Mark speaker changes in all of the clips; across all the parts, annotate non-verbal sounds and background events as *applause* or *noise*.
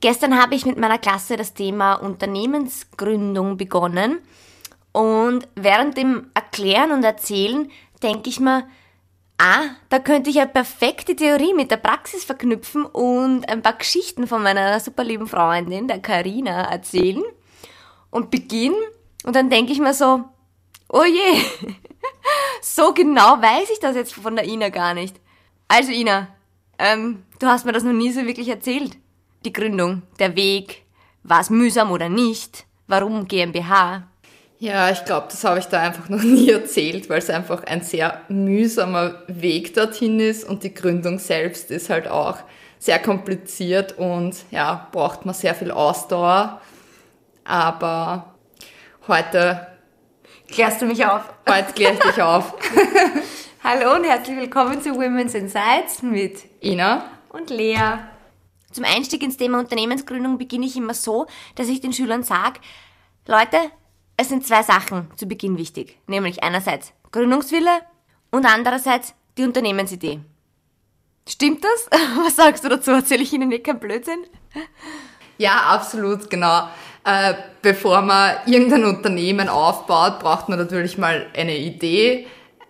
Speaker 1: Gestern habe ich mit meiner Klasse das Thema Unternehmensgründung begonnen. Und während dem Erklären und Erzählen denke ich mir, ah, da könnte ich ja perfekte Theorie mit der Praxis verknüpfen und ein paar Geschichten von meiner super lieben Freundin, der Karina, erzählen und beginnen. Und dann denke ich mir so, oh je, *laughs* so genau weiß ich das jetzt von der Ina gar nicht. Also Ina, ähm, du hast mir das noch nie so wirklich erzählt die Gründung, der Weg, war es mühsam oder nicht, warum GmbH?
Speaker 2: Ja, ich glaube, das habe ich da einfach noch *laughs* nie erzählt, weil es einfach ein sehr mühsamer Weg dorthin ist und die Gründung selbst ist halt auch sehr kompliziert und ja, braucht man sehr viel Ausdauer. Aber heute
Speaker 1: klärst du mich auf.
Speaker 2: Heute kläre ich dich auf. *laughs*
Speaker 1: Hallo und herzlich willkommen zu Women's Insights mit
Speaker 2: Ina
Speaker 1: und Lea. Zum Einstieg ins Thema Unternehmensgründung beginne ich immer so, dass ich den Schülern sage, Leute, es sind zwei Sachen zu Beginn wichtig. Nämlich einerseits Gründungswille und andererseits die Unternehmensidee. Stimmt das? *laughs* Was sagst du dazu? Erzähle ich Ihnen nicht kein Blödsinn?
Speaker 2: Ja, absolut, genau. Äh, bevor man irgendein Unternehmen aufbaut, braucht man natürlich mal eine Idee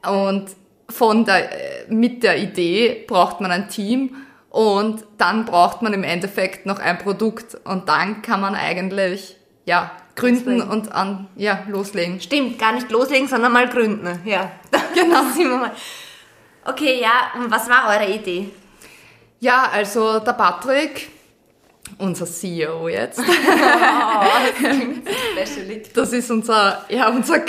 Speaker 2: und von der, mit der Idee braucht man ein Team und dann braucht man im Endeffekt noch ein Produkt und dann kann man eigentlich, ja, gründen loslegen. und an, ja, loslegen.
Speaker 1: Stimmt, gar nicht loslegen, sondern mal gründen, ja. *laughs*
Speaker 2: Genau.
Speaker 1: Okay, ja, und was war eure Idee?
Speaker 2: Ja, also der Patrick, unser CEO jetzt. *laughs* Das ist unser, ja, unser,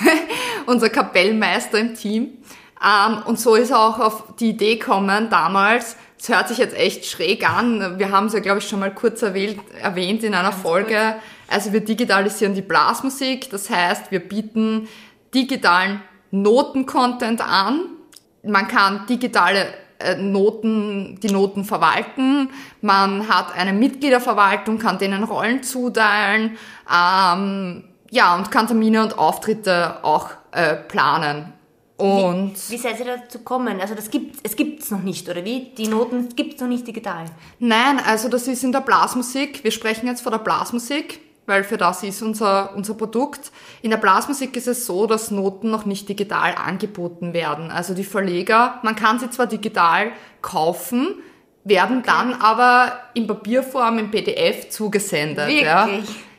Speaker 2: *laughs* unser Kapellmeister im Team. Ähm, und so ist er auch auf die Idee gekommen damals, es hört sich jetzt echt schräg an. Wir haben es ja, glaube ich, schon mal kurz erwähnt, erwähnt in einer Ganz Folge. Gut. Also wir digitalisieren die Blasmusik. Das heißt, wir bieten digitalen Noten-Content an. Man kann digitale äh, Noten, die Noten verwalten. Man hat eine Mitgliederverwaltung, kann denen Rollen zuteilen. Ähm, ja, und kann Termine und Auftritte auch äh, planen. Und
Speaker 1: wie, wie seid ihr dazu kommen? Also das gibt es gibt's noch nicht, oder wie? Die Noten gibt es noch nicht digital?
Speaker 2: Nein, also das ist in der Blasmusik. Wir sprechen jetzt von der Blasmusik, weil für das ist unser, unser Produkt. In der Blasmusik ist es so, dass Noten noch nicht digital angeboten werden. Also die Verleger, man kann sie zwar digital kaufen, werden okay. dann aber in Papierform, im PDF zugesendet.
Speaker 1: Wirklich?
Speaker 2: Ja.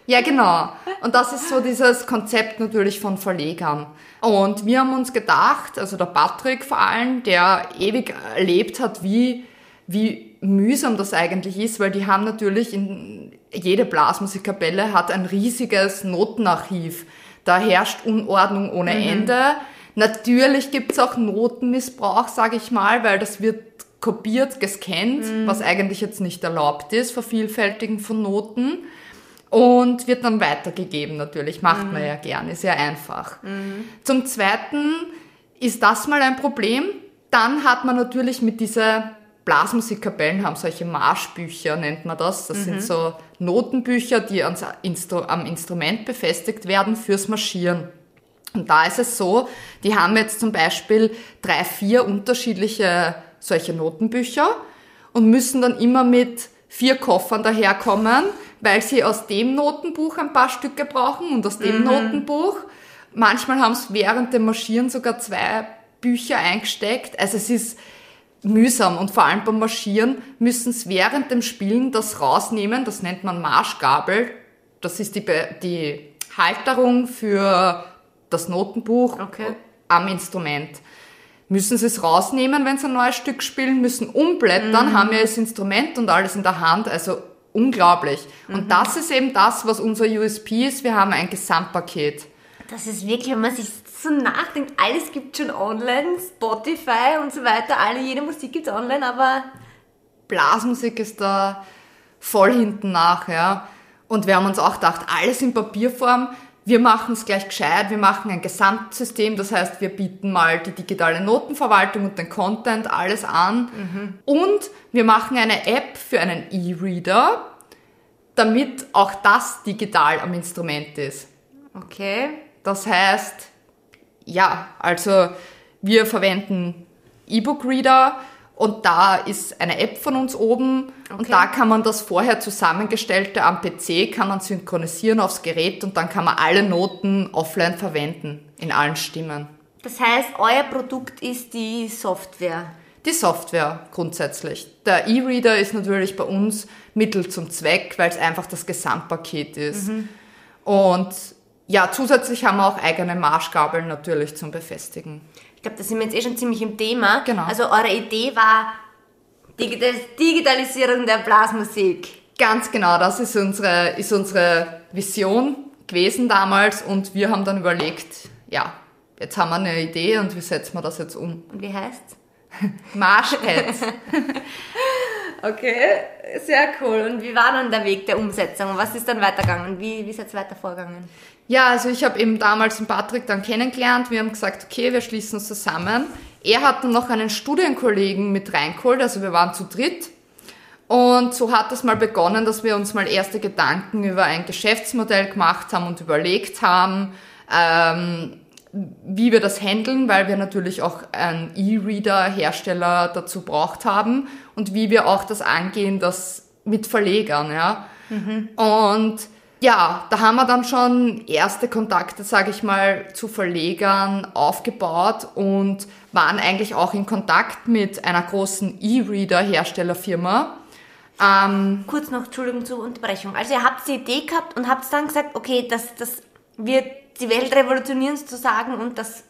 Speaker 2: Ja, genau. Und das ist so dieses Konzept natürlich von Verlegern. Und wir haben uns gedacht, also der Patrick vor allem, der ewig erlebt hat, wie, wie mühsam das eigentlich ist, weil die haben natürlich in, jede Blasmusikkapelle hat ein riesiges Notenarchiv. Da herrscht Unordnung ohne mhm. Ende. Natürlich gibt's auch Notenmissbrauch, sage ich mal, weil das wird kopiert, gescannt, mhm. was eigentlich jetzt nicht erlaubt ist, Vervielfältigen von Noten und wird dann weitergegeben natürlich. Macht mhm. man ja gern, ist ja einfach. Mhm. Zum Zweiten ist das mal ein Problem. Dann hat man natürlich mit dieser Blasmusikkapellen haben solche Marschbücher, nennt man das. Das mhm. sind so Notenbücher, die ans Instru am Instrument befestigt werden fürs Marschieren. Und da ist es so, die haben jetzt zum Beispiel drei, vier unterschiedliche solche Notenbücher und müssen dann immer mit vier Koffern daherkommen, weil sie aus dem Notenbuch ein paar Stücke brauchen und aus dem mhm. Notenbuch. Manchmal haben es während dem Marschieren sogar zwei Bücher eingesteckt. Also es ist mühsam und vor allem beim Marschieren müssen sie während dem Spielen das rausnehmen. Das nennt man Marschgabel. Das ist die, die Halterung für das Notenbuch
Speaker 1: okay.
Speaker 2: am Instrument müssen sie es rausnehmen, wenn sie ein neues Stück spielen, müssen umblättern, mhm. haben ja das Instrument und alles in der Hand, also unglaublich. Mhm. Und das ist eben das, was unser USP ist, wir haben ein Gesamtpaket.
Speaker 1: Das ist wirklich, wenn man sich so nachdenkt, alles gibt schon online, Spotify und so weiter, alle, jede Musik gibt's online, aber...
Speaker 2: Blasmusik ist da voll hinten nach, ja. Und wir haben uns auch gedacht, alles in Papierform, wir machen es gleich gescheit, wir machen ein Gesamtsystem, das heißt, wir bieten mal die digitale Notenverwaltung und den Content, alles an. Mhm. Und wir machen eine App für einen E-Reader, damit auch das digital am Instrument ist.
Speaker 1: Okay.
Speaker 2: Das heißt, ja, also wir verwenden E-Book-Reader Und da ist eine App von uns oben und
Speaker 1: Okay.
Speaker 2: da kann man das vorher zusammengestellte am PC, kann man synchronisieren aufs Gerät und dann kann man alle Noten offline verwenden, in allen Stimmen.
Speaker 1: Das heißt, euer Produkt ist die Software.
Speaker 2: Die Software grundsätzlich. Der E-Reader ist natürlich bei uns Mittel zum Zweck, weil es einfach das Gesamtpaket ist. Und ja, zusätzlich haben wir auch eigene Marschgabeln natürlich zum Befestigen.
Speaker 1: Ich glaube, da sind wir jetzt eh schon ziemlich im Thema.
Speaker 2: Genau.
Speaker 1: Also eure Idee war Digital Digitalisierung der Blasmusik.
Speaker 2: Ganz genau, das ist unsere, ist unsere Vision gewesen damals und wir haben dann überlegt, ja, jetzt haben wir eine Idee und wie setzen wir das jetzt um?
Speaker 1: Und wie heißt's? *laughs*
Speaker 2: Marschpads. *laughs*
Speaker 1: Okay, sehr cool. Und wie war dann der Weg der Umsetzung? Was ist dann weitergegangen? Wie, wie ist jetzt weiter vorgegangen?
Speaker 2: Ja, also ich habe eben damals den Patrick dann kennengelernt. Wir haben gesagt, okay, wir schließen uns zusammen. Er hat dann noch einen Studienkollegen mit reingeholt, also wir waren zu dritt. Und so hat es mal begonnen, dass wir uns mal erste Gedanken über ein Geschäftsmodell gemacht haben und überlegt haben, ähm, wie wir das handeln, weil wir natürlich auch einen E-Reader-Hersteller dazu braucht haben und wie wir auch das angehen, das mit Verlegern, ja. Und ja, da haben wir dann schon erste Kontakte, sage ich mal, zu Verlegern aufgebaut und waren eigentlich auch in Kontakt mit einer großen E-Reader-Herstellerfirma. Ähm,
Speaker 1: Kurz noch, Entschuldigung zur Unterbrechung. Also ihr habt die Idee gehabt und habt dann gesagt, okay, das, das wird die Welt revolutionieren sozusagen und das,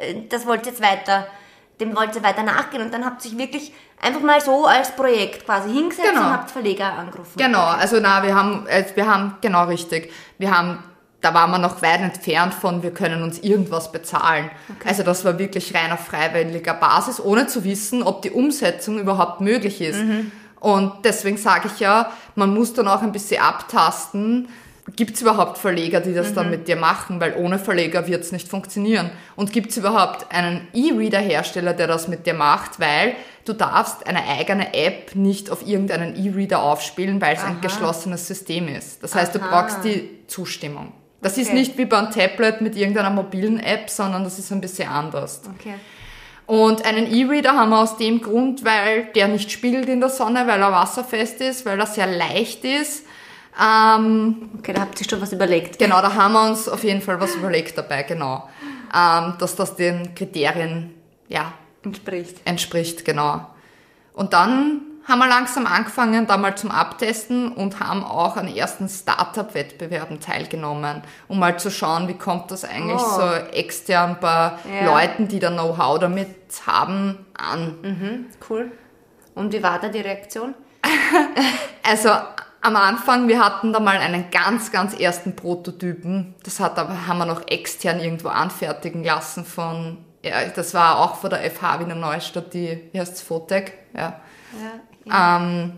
Speaker 1: äh, das wollt ihr jetzt weiter, dem wollt ihr weiter nachgehen und dann habt ihr sich wirklich einfach mal so als Projekt quasi hingesetzt
Speaker 2: Genau.
Speaker 1: und habt Verleger angerufen.
Speaker 2: Genau, also na, wir haben, äh, wir haben, genau richtig, wir haben, da waren wir noch weit entfernt von, wir können uns irgendwas bezahlen. Also das war wirklich rein auf freiwilliger Basis, ohne zu wissen, ob die Umsetzung überhaupt möglich ist. Und deswegen sage ich ja, man muss dann auch ein bisschen abtasten, gibt es überhaupt Verleger, die das dann mit dir machen, weil ohne Verleger wird es nicht funktionieren. Und gibt es überhaupt einen E-Reader-Hersteller, der das mit dir macht, weil du darfst eine eigene App nicht auf irgendeinen E-Reader aufspielen, weil es ein geschlossenes System ist. Das heißt, du
Speaker 1: Aha.
Speaker 2: brauchst die Zustimmung. Das ist
Speaker 1: Okay.
Speaker 2: nicht wie beim Tablet mit irgendeiner mobilen App, sondern das ist ein bisschen anders.
Speaker 1: Okay.
Speaker 2: Und einen E-Reader haben wir aus dem Grund, weil der nicht spiegelt in der Sonne, weil er wasserfest ist, weil er sehr leicht ist. Ähm,
Speaker 1: Okay, da habt ihr schon was überlegt.
Speaker 2: genau, da haben wir uns auf jeden Fall was überlegt dabei, genau. Ähm, dass das den Kriterien, ja,
Speaker 1: Entspricht.
Speaker 2: entspricht, genau. Und dann haben wir langsam angefangen, da mal zum Abtesten und haben auch an ersten Startup-Wettbewerben teilgenommen, um mal zu schauen, wie kommt das eigentlich
Speaker 1: Oh.
Speaker 2: so extern bei
Speaker 1: Ja.
Speaker 2: Leuten, die da Know-how damit haben, an.
Speaker 1: Mhm, cool. Und wie war da die Reaktion? *laughs*
Speaker 2: Also am Anfang, wir hatten da mal einen ganz, ganz ersten Prototypen. Das hat aber, haben wir noch extern irgendwo anfertigen lassen von, ja, das war auch von der FH Wiener Neustadt, die, wie heißt's, Fotec, ja.
Speaker 1: Ja.
Speaker 2: Ähm,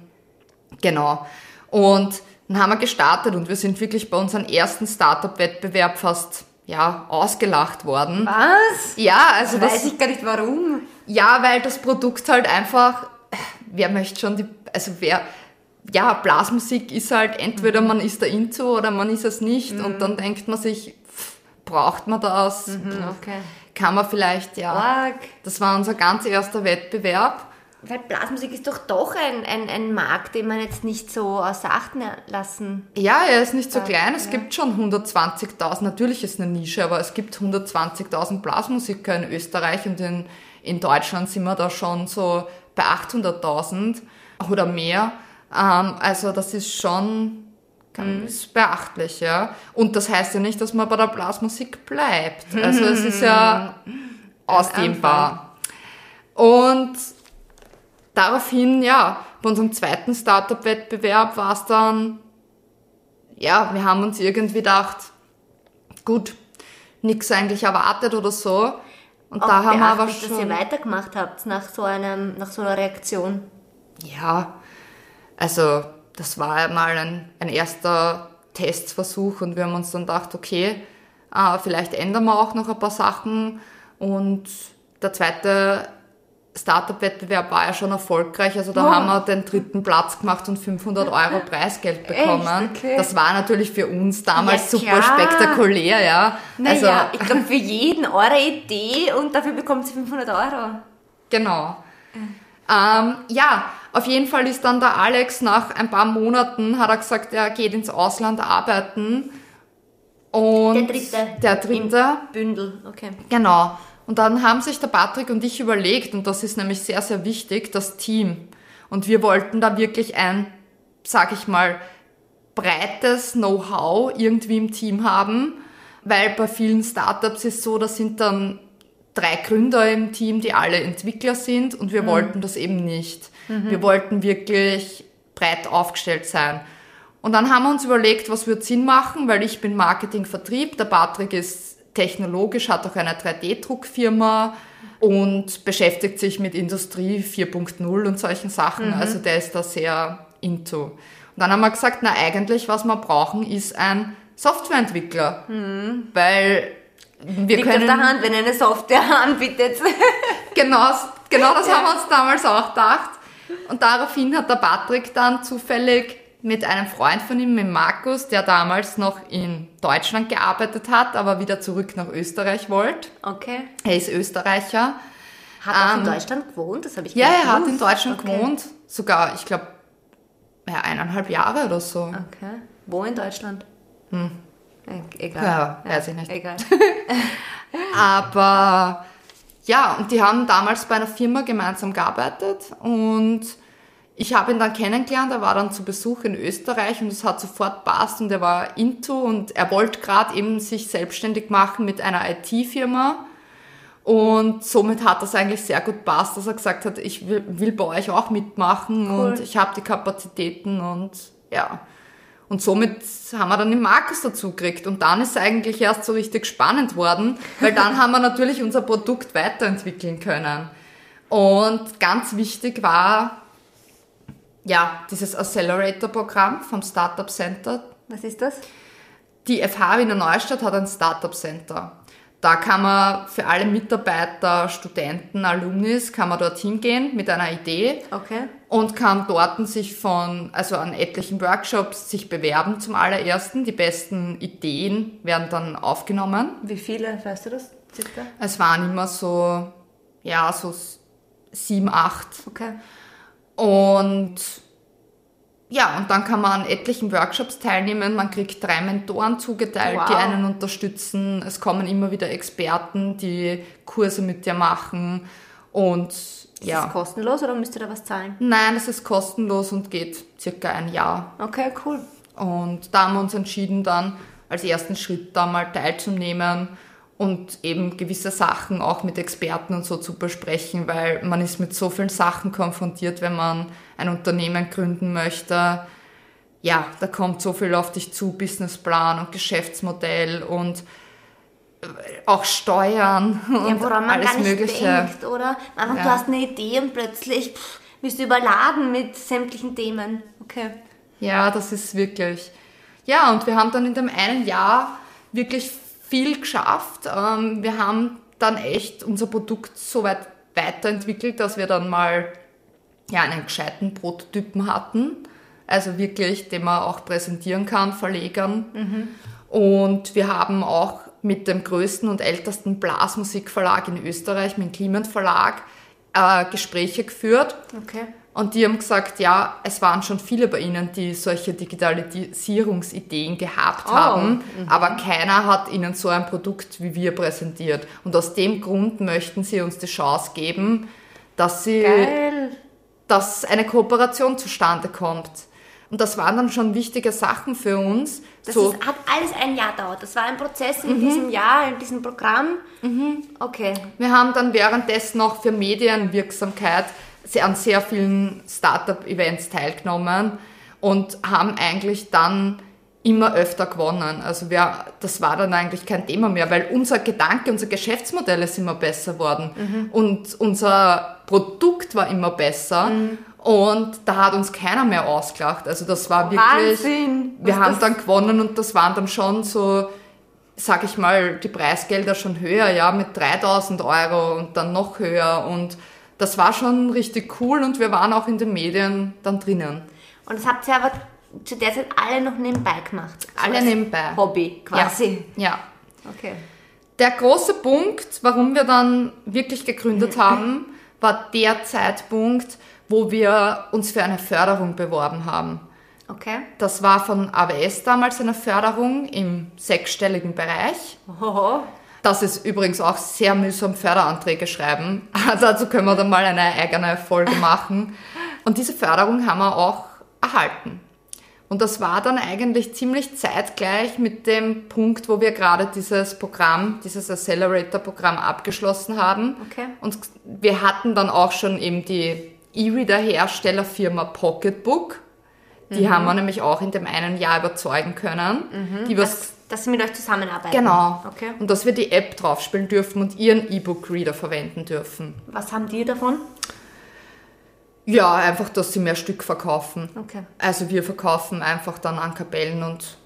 Speaker 2: genau. Und dann haben wir gestartet und wir sind wirklich bei unserem ersten Startup-Wettbewerb fast, ja, ausgelacht worden.
Speaker 1: Was?
Speaker 2: Ja, also das,
Speaker 1: Weiß ich gar nicht warum.
Speaker 2: ja, weil das Produkt halt einfach, wer möchte schon die, also wer, ja, Blasmusik ist halt entweder man ist da into oder man ist es nicht und dann denkt man sich, pff, braucht man das? Pff,
Speaker 1: Okay.
Speaker 2: Kann man vielleicht, ja.
Speaker 1: Arg.
Speaker 2: Das war unser ganz erster Wettbewerb.
Speaker 1: Weil Blasmusik ist doch doch ein, ein, ein Markt, den man jetzt nicht so außer Acht lassen.
Speaker 2: Ja, er ist nicht so klein. Es
Speaker 1: ja.
Speaker 2: gibt schon 120.000, natürlich ist eine Nische, aber es gibt 120.000 Blasmusiker in Österreich und in, in Deutschland sind wir da schon so bei 800.000 oder mehr. Ähm, also das ist schon ganz beachtlich, ja. Und das heißt ja nicht, dass man bei der Blasmusik bleibt. Also es ist ja *laughs* ausdehnbar. Und daraufhin, ja, bei unserem zweiten Startup-Wettbewerb war es dann, ja, wir haben uns irgendwie gedacht, gut, nichts eigentlich erwartet oder so. Und da haben wir aber
Speaker 1: beachtlich, dass ihr
Speaker 2: schon,
Speaker 1: weitergemacht habt nach so, einem, nach so einer Reaktion.
Speaker 2: ja, also das war mal ein, ein erster Testversuch und wir haben uns dann gedacht, okay, äh, vielleicht ändern wir auch noch ein paar Sachen. Und der zweite Startup-Wettbewerb war ja schon erfolgreich. Also da
Speaker 1: Wow.
Speaker 2: haben wir den dritten Platz gemacht und 500 Euro *laughs* Preisgeld bekommen.
Speaker 1: Okay.
Speaker 2: Das war natürlich für uns damals
Speaker 1: Ja,
Speaker 2: super spektakulär, ja. Also,
Speaker 1: Naja, ich glaube für jeden eure Idee und dafür bekommt sie 500 Euro.
Speaker 2: Genau. Ähm, ja, auf jeden Fall ist dann der Alex nach ein paar Monaten, hat er gesagt, er geht ins Ausland arbeiten. Und
Speaker 1: Der dritte.
Speaker 2: Der dritte.
Speaker 1: Bündel, okay.
Speaker 2: Genau. Und dann haben sich der Patrick und ich überlegt, und das ist nämlich sehr, sehr wichtig, das Team. Und wir wollten da wirklich ein, sag ich mal, breites Know-how irgendwie im Team haben, weil bei vielen Startups ist so, da sind dann drei Gründer im Team, die alle Entwickler sind und wir wollten das eben nicht. Wir wollten wirklich breit aufgestellt sein. Und dann haben wir uns überlegt, was wird Sinn machen, weil ich bin Marketing, Vertrieb, der Patrick ist technologisch, hat auch eine 3D-Druckfirma und beschäftigt sich mit Industrie 4.0 und solchen Sachen. Also der ist da sehr into. Und dann haben wir gesagt, na eigentlich, was wir brauchen, ist ein Softwareentwickler. Weil wir
Speaker 1: Liegt auf
Speaker 2: können...
Speaker 1: der Hand, wenn eine Software *laughs* anbietet.
Speaker 2: Genau, genau das haben wir uns damals auch gedacht. Und daraufhin hat der Patrick dann zufällig mit einem Freund von ihm, mit Markus, der damals noch in Deutschland gearbeitet hat, aber wieder zurück nach Österreich wollte.
Speaker 1: Okay.
Speaker 2: Er ist Österreicher.
Speaker 1: Hat er
Speaker 2: Ähm,
Speaker 1: in Deutschland gewohnt? Das habe ich
Speaker 2: Ja, er hat in. Deutschland
Speaker 1: okay.
Speaker 2: gewohnt. Sogar, ich glaube, ja, eineinhalb Jahre oder so.
Speaker 1: Okay. Wo in Deutschland? Hm. Egal.
Speaker 2: Ja, weiß ich nicht.
Speaker 1: Egal. *laughs*
Speaker 2: Aber ja, und die haben damals bei einer Firma gemeinsam gearbeitet und ich habe ihn dann kennengelernt, er war dann zu Besuch in Österreich und es hat sofort passt und er war into und er wollte gerade eben sich selbstständig machen mit einer IT-Firma und somit hat das eigentlich sehr gut passt, dass er gesagt hat, ich will, will bei euch auch mitmachen
Speaker 1: Cool.
Speaker 2: und ich habe die Kapazitäten und ja. Und somit haben wir dann den Markus dazu gekriegt. Und dann ist es eigentlich erst so richtig spannend worden, weil dann haben wir natürlich unser Produkt weiterentwickeln können. Und ganz wichtig war, ja, dieses Accelerator-Programm vom Startup Center.
Speaker 1: Was ist das?
Speaker 2: Die FH Wiener Neustadt hat ein Startup Center. Da kann man für alle Mitarbeiter, Studenten, Alumnis, kann man dort hingehen mit einer Idee
Speaker 1: Okay.
Speaker 2: und kann dort sich von, also an etlichen Workshops sich bewerben zum allerersten. Die besten Ideen werden dann aufgenommen.
Speaker 1: Wie viele, weißt du das? Circa?
Speaker 2: Es waren immer so, ja, so sieben, acht.
Speaker 1: Okay.
Speaker 2: Und ja, und dann kann man an etlichen Workshops teilnehmen. Man kriegt drei Mentoren zugeteilt, die
Speaker 1: Wow.
Speaker 2: einen unterstützen. Es kommen immer wieder Experten, die Kurse mit dir machen. Und
Speaker 1: Ist
Speaker 2: ja.
Speaker 1: das kostenlos oder müsst ihr da was zahlen?
Speaker 2: Nein, es ist kostenlos und geht circa ein Jahr.
Speaker 1: Okay, cool.
Speaker 2: Und da haben wir uns entschieden, dann als ersten Schritt da mal teilzunehmen und eben gewisse Sachen auch mit Experten und so zu besprechen, weil man ist mit so vielen Sachen konfrontiert, wenn man ein Unternehmen gründen möchte. Ja, da kommt so viel auf dich zu, Businessplan und Geschäftsmodell und äh, auch Steuern und
Speaker 1: Ja, woran man
Speaker 2: alles
Speaker 1: gar nicht
Speaker 2: Mögliche.
Speaker 1: denkt, oder? Einfach,
Speaker 2: Ja.
Speaker 1: du hast eine Idee und plötzlich pff, bist du überladen mit sämtlichen Themen. Okay.
Speaker 2: Ja, das ist wirklich. Ja, und wir haben dann in dem einen Jahr wirklich viel geschafft. Ähm, wir haben dann echt unser Produkt so weit weiterentwickelt, dass wir dann mal ja, einen gescheiten Prototypen hatten. Also wirklich, den man auch präsentieren kann, Verlegern. Und wir haben auch mit dem größten und ältesten Blasmusikverlag in Österreich, mit dem Clement Verlag, äh, Gespräche geführt.
Speaker 1: Okay.
Speaker 2: Und die haben gesagt, ja, es waren schon viele bei ihnen, die solche Digitalisierungsideen gehabt
Speaker 1: Oh,
Speaker 2: haben, aber keiner hat ihnen so ein Produkt wie wir präsentiert. Und aus dem Grund möchten sie uns die Chance geben, dass sie,
Speaker 1: Geil.
Speaker 2: dass eine Kooperation zustande kommt. Und das waren dann schon wichtige Sachen für uns.
Speaker 1: Das
Speaker 2: so,
Speaker 1: ist, hat alles ein Jahr dauert. Das war ein Prozess in diesem Jahr, in diesem Programm. Okay.
Speaker 2: Wir haben dann währenddessen auch für Medienwirksamkeit an sehr vielen Startup-Events teilgenommen und haben eigentlich dann immer öfter gewonnen. Also wir, das war dann eigentlich kein Thema mehr, weil unser Gedanke, unser Geschäftsmodell ist immer besser worden und unser Produkt war immer besser und da hat uns keiner mehr ausgelacht. Also das war wirklich...
Speaker 1: Wahnsinn.
Speaker 2: Wir haben dann gewonnen und das waren dann schon so, sag ich mal, die Preisgelder schon höher, ja, mit 3000 Euro und dann noch höher und das war schon richtig cool und wir waren auch in den Medien dann drinnen.
Speaker 1: Und das habt ihr aber zu der Zeit alle noch nebenbei gemacht. So
Speaker 2: Alle nebenbei.
Speaker 1: Hobby quasi.
Speaker 2: Ja. ja.
Speaker 1: Okay.
Speaker 2: Der große Punkt, warum wir dann wirklich gegründet haben, war der Zeitpunkt, wo wir uns für eine Förderung beworben haben.
Speaker 1: Okay.
Speaker 2: Das war von AWS damals eine Förderung im sechsstelligen Bereich.
Speaker 1: Oho.
Speaker 2: Das ist übrigens auch sehr mühsam Förderanträge schreiben. *laughs* Dazu können wir dann mal eine eigene Folge machen. Und diese Förderung haben wir auch erhalten. Und das war dann eigentlich ziemlich zeitgleich mit dem Punkt, wo wir gerade dieses Programm, dieses Accelerator-Programm abgeschlossen haben.
Speaker 1: Okay.
Speaker 2: Und wir hatten dann auch schon eben die E-Reader-Herstellerfirma Pocketbook. Die haben wir nämlich auch in dem einen Jahr überzeugen können. Die was
Speaker 1: Dass, sie mit euch zusammenarbeiten.
Speaker 2: Genau.
Speaker 1: Okay.
Speaker 2: Und dass wir die App draufspielen dürfen und ihren E-Book-Reader verwenden dürfen.
Speaker 1: Was haben die davon?
Speaker 2: Ja, einfach, dass sie mehr Stück verkaufen.
Speaker 1: Okay.
Speaker 2: Also wir verkaufen einfach dann an Kapellen und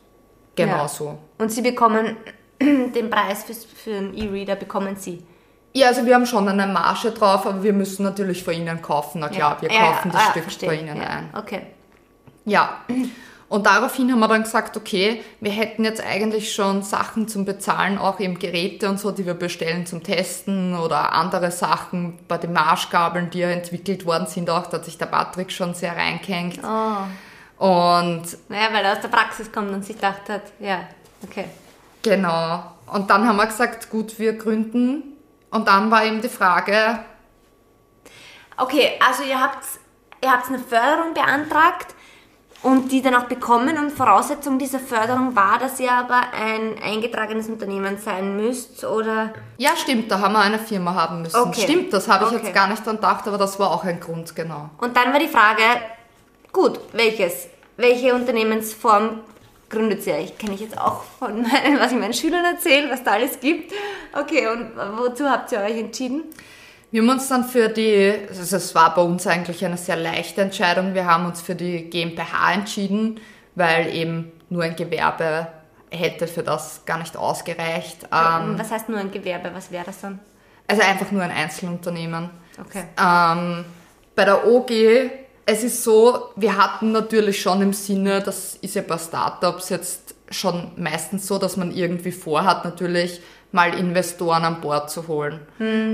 Speaker 2: genau
Speaker 1: Ja.
Speaker 2: so.
Speaker 1: Und sie bekommen *clears throat* den Preis für, für einen E-Reader bekommen sie.
Speaker 2: Ja, also wir haben schon eine Marge drauf, aber wir müssen natürlich von ihnen kaufen. Na klar, wir kaufen das
Speaker 1: ah,
Speaker 2: Stück
Speaker 1: verstehe.
Speaker 2: bei ihnen
Speaker 1: ja.
Speaker 2: ein.
Speaker 1: Okay.
Speaker 2: Ja. Und daraufhin haben wir dann gesagt, okay, wir hätten jetzt eigentlich schon Sachen zum Bezahlen, auch eben Geräte und so, die wir bestellen zum Testen oder andere Sachen bei den Marschgabeln, die ja entwickelt worden sind, auch da hat sich der Patrick schon sehr reingehängt.
Speaker 1: Oh.
Speaker 2: Und
Speaker 1: Naja, weil er aus der Praxis kommt und sich gedacht hat, ja, okay.
Speaker 2: genau. Und dann haben wir gesagt, gut, wir gründen. Und dann war eben die Frage,
Speaker 1: Okay, also ihr habt, ihr habt eine Förderung beantragt und die dann auch bekommen und Voraussetzung dieser Förderung war, dass ihr aber ein eingetragenes Unternehmen sein müsst oder...
Speaker 2: ja stimmt, da haben wir eine Firma haben müssen.
Speaker 1: Okay.
Speaker 2: Stimmt, das habe ich
Speaker 1: Okay.
Speaker 2: jetzt gar nicht dran gedacht, aber das war auch ein Grund, genau.
Speaker 1: Und dann war die Frage, gut, welches? Welche Unternehmensform gründet ihr? Ich kenne ich jetzt auch von meinen, was ich meinen Schülern erzähle, was da alles gibt. Okay, und wozu habt ihr euch entschieden?
Speaker 2: Wir haben uns dann für die, also es war bei uns eigentlich eine sehr leichte Entscheidung, wir haben uns für die GmbH entschieden, weil eben nur ein Gewerbe hätte für das gar nicht ausgereicht. Ähm,
Speaker 1: was heißt nur ein Gewerbe? Was wäre das dann?
Speaker 2: also einfach nur ein Einzelunternehmen.
Speaker 1: Okay.
Speaker 2: Ähm, bei der OG, es ist so, wir hatten natürlich schon im Sinne, das ist ja bei Startups jetzt schon meistens so, dass man irgendwie vorhat, natürlich mal Investoren an Bord zu holen.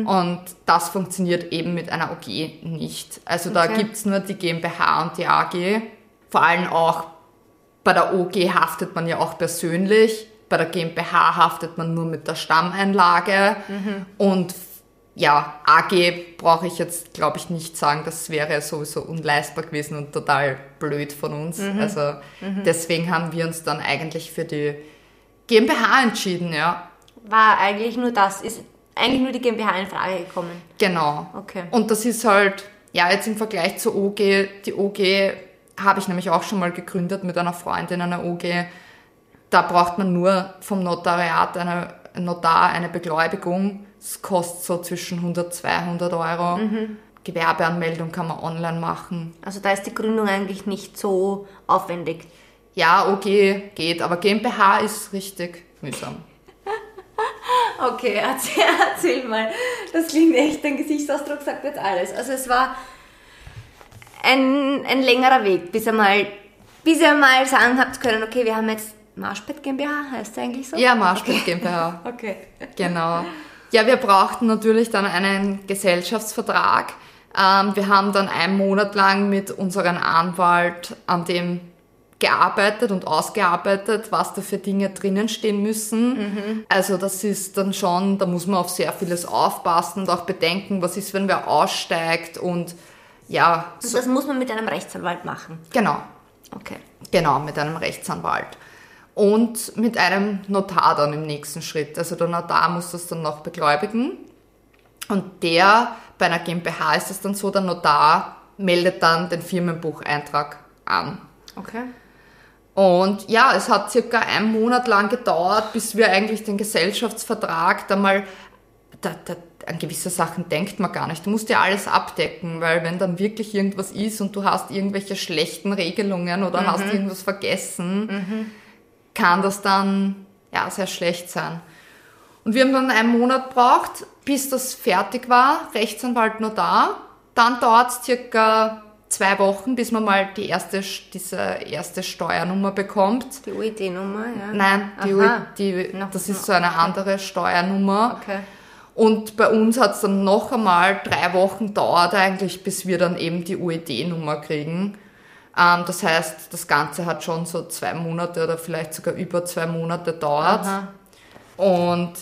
Speaker 2: Und das funktioniert eben mit einer OG nicht. Also da
Speaker 1: Okay.
Speaker 2: gibt's nur die GmbH und die AG. Vor allem auch bei der OG haftet man ja auch persönlich. Bei der GmbH haftet man nur mit der Stammeinlage. Und ja, AG brauche ich jetzt, glaube ich, nicht sagen. Das wäre sowieso unleistbar gewesen und total blöd von uns. Also deswegen haben wir uns dann eigentlich für die GmbH entschieden, ja.
Speaker 1: War eigentlich nur das, ist eigentlich nur die GmbH in Frage gekommen.
Speaker 2: Genau.
Speaker 1: Okay.
Speaker 2: Und das ist halt, ja, jetzt im Vergleich zur OG, die OG habe ich nämlich auch schon mal gegründet mit einer Freundin einer OG. Da braucht man nur vom Notariat eine ein Notar eine Beglaubigung. Es kostet so zwischen 100 200 Euro. Gewerbeanmeldung kann man online machen.
Speaker 1: Also da ist die Gründung eigentlich nicht so aufwendig.
Speaker 2: Ja, OG geht, aber GmbH ist richtig mühsam.
Speaker 1: Okay, erzähl, *laughs* erzähl mal. Das klingt echt, dein Gesichtsausdruck sagt jetzt alles. Also es war ein, ein längerer Weg, bis ihr mal, bis ihr mal sagen habt können, okay, wir haben jetzt Marschbett GmbH, heißt der eigentlich so?
Speaker 2: Ja, Marschbild GmbH. *laughs*
Speaker 1: Okay.
Speaker 2: Genau. Ja, wir brauchten natürlich dann einen Gesellschaftsvertrag. Ähm, wir haben dann einen Monat lang mit unserem Anwalt an dem gearbeitet und ausgearbeitet, was da für Dinge drinnen stehen müssen. Also das ist dann schon, da muss man auf sehr vieles aufpassen und auch bedenken, was ist, wenn wer aussteigt und ja,
Speaker 1: Und das muss man mit einem Rechtsanwalt machen.
Speaker 2: genau.
Speaker 1: Okay.
Speaker 2: Genau, mit einem Rechtsanwalt. Und mit einem Notar dann im nächsten Schritt. Also der Notar muss das dann noch begläubigen. Und der, bei einer GmbH ist es dann so, der Notar meldet dann den Firmenbucheintrag an.
Speaker 1: Okay.
Speaker 2: Und ja, es hat circa einen Monat lang gedauert, bis wir eigentlich den Gesellschaftsvertrag da mal, da, da, an gewisse Sachen denkt man gar nicht. Du musst ja alles abdecken, weil wenn dann wirklich irgendwas ist und du hast irgendwelche schlechten Regelungen oder hast irgendwas vergessen, kann das dann ja sehr schlecht sein. Und wir haben dann einen Monat braucht, bis das fertig war, Rechtsanwalt noch da. Dann dauert es circa zwei Wochen, bis man mal die erste, diese erste Steuernummer bekommt.
Speaker 1: Die UID-Nummer, ja.
Speaker 2: Nein, die,
Speaker 1: Aha.
Speaker 2: die, das ist so eine andere Steuernummer.
Speaker 1: Okay.
Speaker 2: Und bei uns hat es dann noch einmal drei Wochen dauert eigentlich, bis wir dann eben die UED-Nummer kriegen. Ähm, das heißt, das Ganze hat schon so zwei Monate oder vielleicht sogar über zwei Monate dauert.
Speaker 1: Aha.
Speaker 2: Und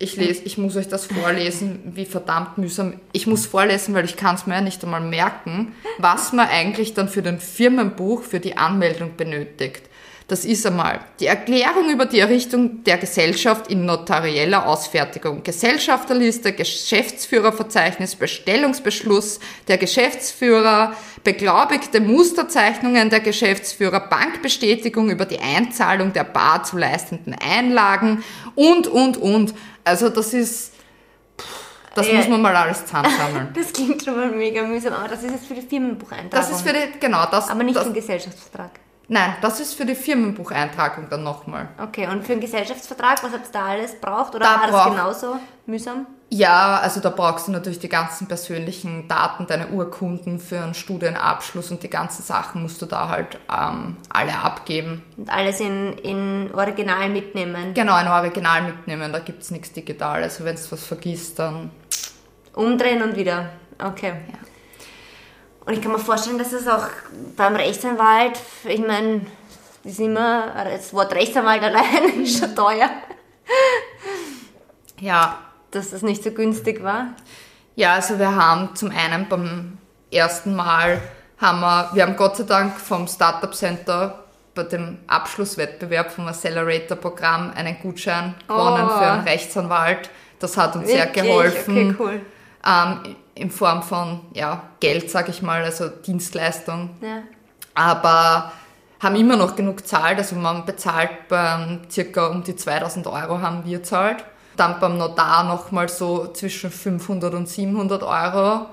Speaker 2: ich lese, ich muss euch das vorlesen, wie verdammt mühsam. Ich muss vorlesen, weil ich kann es mir ja nicht einmal merken, was man eigentlich dann für den Firmenbuch für die Anmeldung benötigt. Das ist einmal die Erklärung über die Errichtung der Gesellschaft in notarieller Ausfertigung, Gesellschafterliste, Geschäftsführerverzeichnis, Bestellungsbeschluss der Geschäftsführer, beglaubigte Musterzeichnungen der Geschäftsführer, Bankbestätigung über die Einzahlung der bar zu leistenden Einlagen und, und, und. Also das ist, das
Speaker 1: Ja.
Speaker 2: muss man mal alles zusammensammeln. *laughs*
Speaker 1: Das klingt schon mal mega mühsam, aber das ist jetzt für die Firmenbucheintragung.
Speaker 2: Das ist für die, genau, das,
Speaker 1: aber nicht
Speaker 2: das,
Speaker 1: den Gesellschaftsvertrag.
Speaker 2: Nein, das ist für die Firmenbucheintragung dann nochmal.
Speaker 1: Okay, und für den Gesellschaftsvertrag, was habt ihr da alles braucht? Oder
Speaker 2: Da
Speaker 1: war das genauso mühsam?
Speaker 2: Ja, also da brauchst du natürlich die ganzen persönlichen Daten, deine Urkunden für einen Studienabschluss und die ganzen Sachen musst du da halt ähm, alle abgeben.
Speaker 1: Und alles in, in Original mitnehmen.
Speaker 2: Genau, ein Original mitnehmen, da gibt's nichts digital. Also wenn du was vergisst, dann...
Speaker 1: Umdrehen und wieder. Okay. Und ich kann mir vorstellen, dass es auch beim Rechtsanwalt, ich meine, das ist immer, das Wort Rechtsanwalt *laughs* allein ist schon teuer,
Speaker 2: Ja,
Speaker 1: dass das nicht so günstig war.
Speaker 2: Ja, also wir haben zum einen beim ersten Mal, haben wir, wir haben Gott sei Dank vom Startup Center bei dem Abschlusswettbewerb vom Accelerator-Programm einen Gutschein gewonnen
Speaker 1: Oh.
Speaker 2: für einen Rechtsanwalt. Das hat uns sehr
Speaker 1: Wirklich?
Speaker 2: geholfen.
Speaker 1: Okay, cool.
Speaker 2: ähm, in Form von ja, Geld, sag ich mal, also Dienstleistung.
Speaker 1: Ja.
Speaker 2: Aber haben immer noch genug zahlt, also man bezahlt beim circa um die 2000 Euro haben wir zahlt. Dann beim Notar nochmal so zwischen 500 und 700 Euro.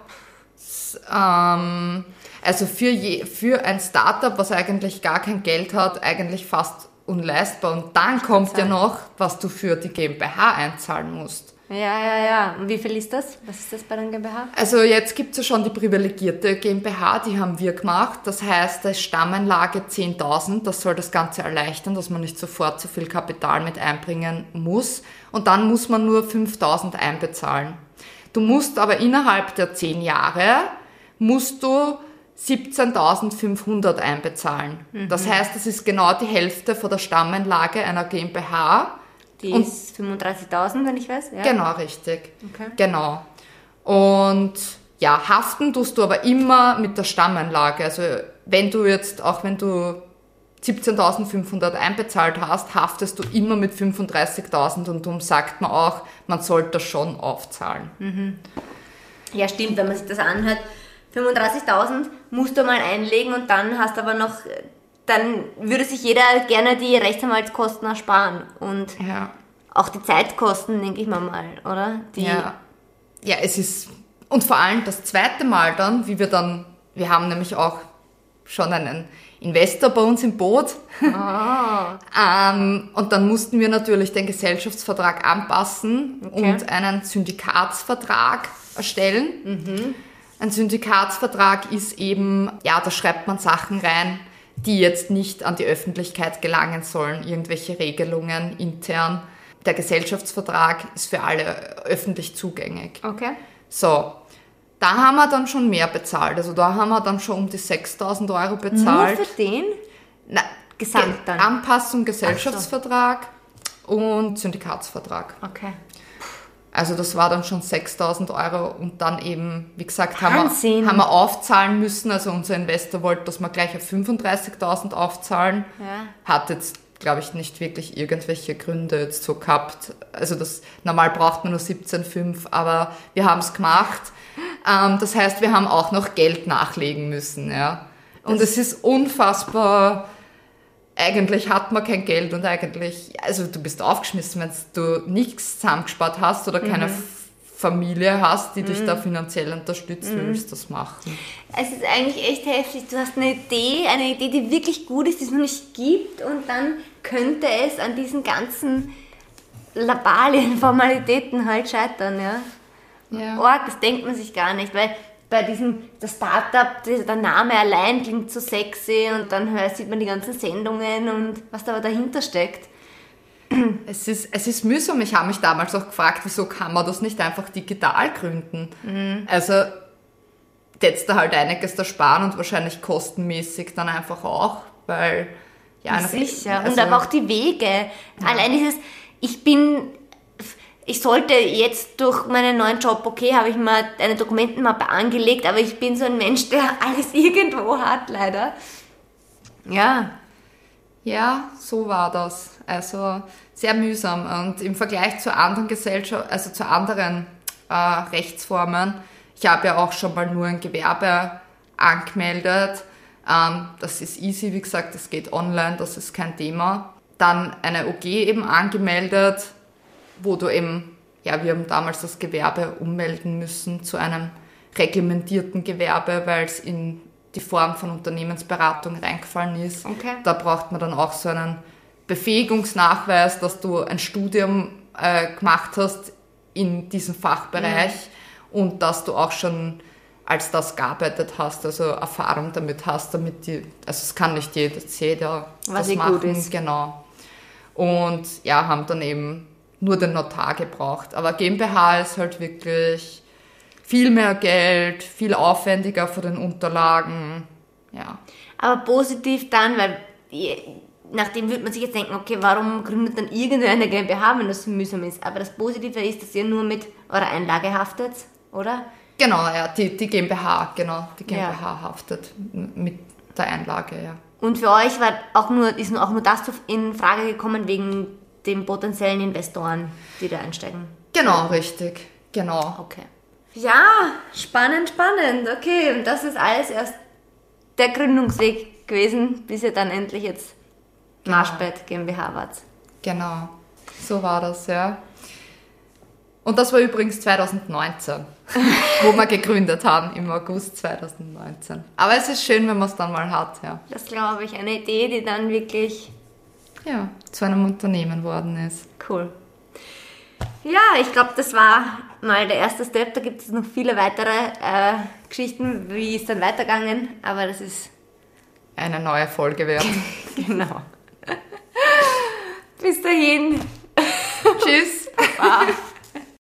Speaker 2: Ähm, also für, je, für ein Startup, was eigentlich gar kein Geld hat, eigentlich fast unleistbar. Und dann kommt ja noch, was du für die GmbH einzahlen musst.
Speaker 1: Ja, ja, ja. Und wie viel ist das? Was ist das bei der GmbH?
Speaker 2: Also jetzt gibt es ja schon die privilegierte GmbH, die haben wir gemacht. Das heißt, da ist Stammanlage 10.000. Das soll das Ganze erleichtern, dass man nicht sofort so viel Kapital mit einbringen muss. Und dann muss man nur 5.000 einbezahlen. Du musst aber innerhalb der 10 Jahre, musst du 17.500 einbezahlen. Das heißt, das ist genau die Hälfte von der Stammanlage einer GmbH.
Speaker 1: Die
Speaker 2: Und-
Speaker 1: ist 35.000, wenn ich weiß. Ja.
Speaker 2: Genau, richtig.
Speaker 1: Okay.
Speaker 2: Genau. Und ja, haften tust du aber immer mit der Stammanlage. Also wenn du jetzt, auch wenn du 17.500 einbezahlt hast, haftest du immer mit 35.000 und darum sagt man auch, man sollte das schon aufzahlen.
Speaker 1: Ja, stimmt, wenn man sich das anhört. 35.000 musst du mal einlegen und dann hast du aber noch, dann würde sich jeder gerne die Rechtsanwaltskosten ersparen und
Speaker 2: Ja.
Speaker 1: auch die Zeitkosten, denke ich mal mal, oder? Die,
Speaker 2: Ja. ja, es ist, und vor allem das zweite Mal dann, wie wir dann, wir haben nämlich auch schon einen Investor bei uns im Boot. *laughs* ähm, und dann mussten wir natürlich den Gesellschaftsvertrag anpassen
Speaker 1: Okay.
Speaker 2: und einen Syndikatsvertrag erstellen. Ein Syndikatsvertrag ist eben, ja, da schreibt man Sachen rein, die jetzt nicht an die Öffentlichkeit gelangen sollen, irgendwelche Regelungen intern. Der Gesellschaftsvertrag ist für alle öffentlich zugänglich.
Speaker 1: Okay.
Speaker 2: So, da haben wir dann schon mehr bezahlt. Also da haben wir dann schon um die 6000 Euro bezahlt.
Speaker 1: Nur für den?
Speaker 2: Na,
Speaker 1: Gesamt
Speaker 2: Ge-
Speaker 1: dann?
Speaker 2: Anpassung, Gesellschaftsvertrag und Syndikatsvertrag.
Speaker 1: Okay.
Speaker 2: Also das war dann schon 6000 Euro und dann eben, wie gesagt, haben wir, haben wir aufzahlen müssen. Also unser Investor wollte, dass wir gleich auf 35.000 aufzahlen.
Speaker 1: Ja.
Speaker 2: Hat jetzt, glaube ich, nicht wirklich irgendwelche Gründe jetzt so gehabt. Also das, normal braucht man nur 17,5, aber wir haben es gemacht. Ähm, das heißt, wir haben auch noch Geld nachlegen müssen, ja. Und es ist unfassbar, eigentlich hat man kein Geld und eigentlich, also du bist aufgeschmissen, wenn du nichts zusammengespart hast oder keine F- Familie hast, die dich da finanziell unterstützt, wie willst du das machen?
Speaker 1: Es ist eigentlich echt heftig. Du hast eine Idee, eine Idee, die wirklich gut ist, die es noch nicht gibt und dann könnte es an diesen ganzen Labalien, Formalitäten halt scheitern, ja.
Speaker 2: Ja.
Speaker 1: Org, das denkt man sich gar nicht, weil bei diesem, das Startup, der Name allein klingt so sexy und dann sieht man die ganzen Sendungen und was da aber dahinter steckt.
Speaker 2: es ist, es ist mühsam. Ich habe mich damals auch gefragt, wieso kann man das nicht einfach digital gründen?
Speaker 1: Mhm.
Speaker 2: Also, jetzt da halt einiges da sparen und wahrscheinlich kostenmäßig dann einfach auch, weil, ja,
Speaker 1: Sicher.
Speaker 2: also-
Speaker 1: und aber auch die Wege. Allein dieses, ich bin, ich sollte jetzt durch meinen neuen Job, okay, habe ich mal eine Dokumentenmappe angelegt, aber ich bin so ein Mensch, der *laughs* alles irgendwo hat, leider. Ja.
Speaker 2: Ja, so war das. Also sehr mühsam. Und im Vergleich zu anderen Gesellschaft, also zu anderen äh, Rechtsformen, ich habe ja auch schon mal nur ein Gewerbe angemeldet. Ähm, das ist easy, wie gesagt, das geht online, das ist kein Thema. Dann eine OG eben angemeldet, wo du eben, ja, wir haben damals das Gewerbe ummelden müssen zu einem reglementierten Gewerbe, weil es in die Form von Unternehmensberatung reingefallen ist.
Speaker 1: Okay.
Speaker 2: Da braucht man dann auch so einen Befähigungsnachweis, dass du ein Studium äh, gemacht hast in diesem Fachbereich und dass du auch schon als das gearbeitet hast, also Erfahrung damit hast, damit die, also es kann nicht jeder, jeder
Speaker 1: Was
Speaker 2: das
Speaker 1: eh
Speaker 2: machen,
Speaker 1: gut ist.
Speaker 2: genau. Und ja, haben dann eben nur den Notar gebraucht. Aber GmbH ist halt wirklich viel mehr Geld, viel aufwendiger für den Unterlagen, ja.
Speaker 1: Aber positiv dann, weil nachdem würde man sich jetzt denken, okay, warum gründet dann irgendwer eine GmbH, wenn das so mühsam ist? Aber das Positive ist, dass ihr nur mit eurer Einlage haftet, oder?
Speaker 2: Genau, ja, die, die GmbH, genau, die
Speaker 1: Ja.
Speaker 2: GmbH haftet m- mit der Einlage, ja.
Speaker 1: Und für euch war auch nur, ist auch nur das in Frage gekommen wegen den potenziellen Investoren, die da einsteigen.
Speaker 2: Genau, richtig, genau.
Speaker 1: Okay. Ja, spannend, spannend. Okay, und das ist alles erst der Gründungsweg gewesen, bis ihr dann endlich jetzt Marschbett GmbH wart.
Speaker 2: Genau, so war das, ja. Und das war übrigens 2019, wo wir gegründet haben, im August 2019. Aber es ist schön, wenn man es dann mal hat, ja.
Speaker 1: Das glaube ich, eine Idee, die dann wirklich
Speaker 2: Ja, zu einem Unternehmen worden ist.
Speaker 1: cool. Ja, ich glaube, das war mal der erste Step. Da gibt es noch viele weitere äh, Geschichten, wie ist dann weitergegangen, aber das ist
Speaker 2: Eine neue Folge wert. *laughs*
Speaker 1: genau. Bis dahin.
Speaker 2: Tschüss. *laughs*
Speaker 1: Baba.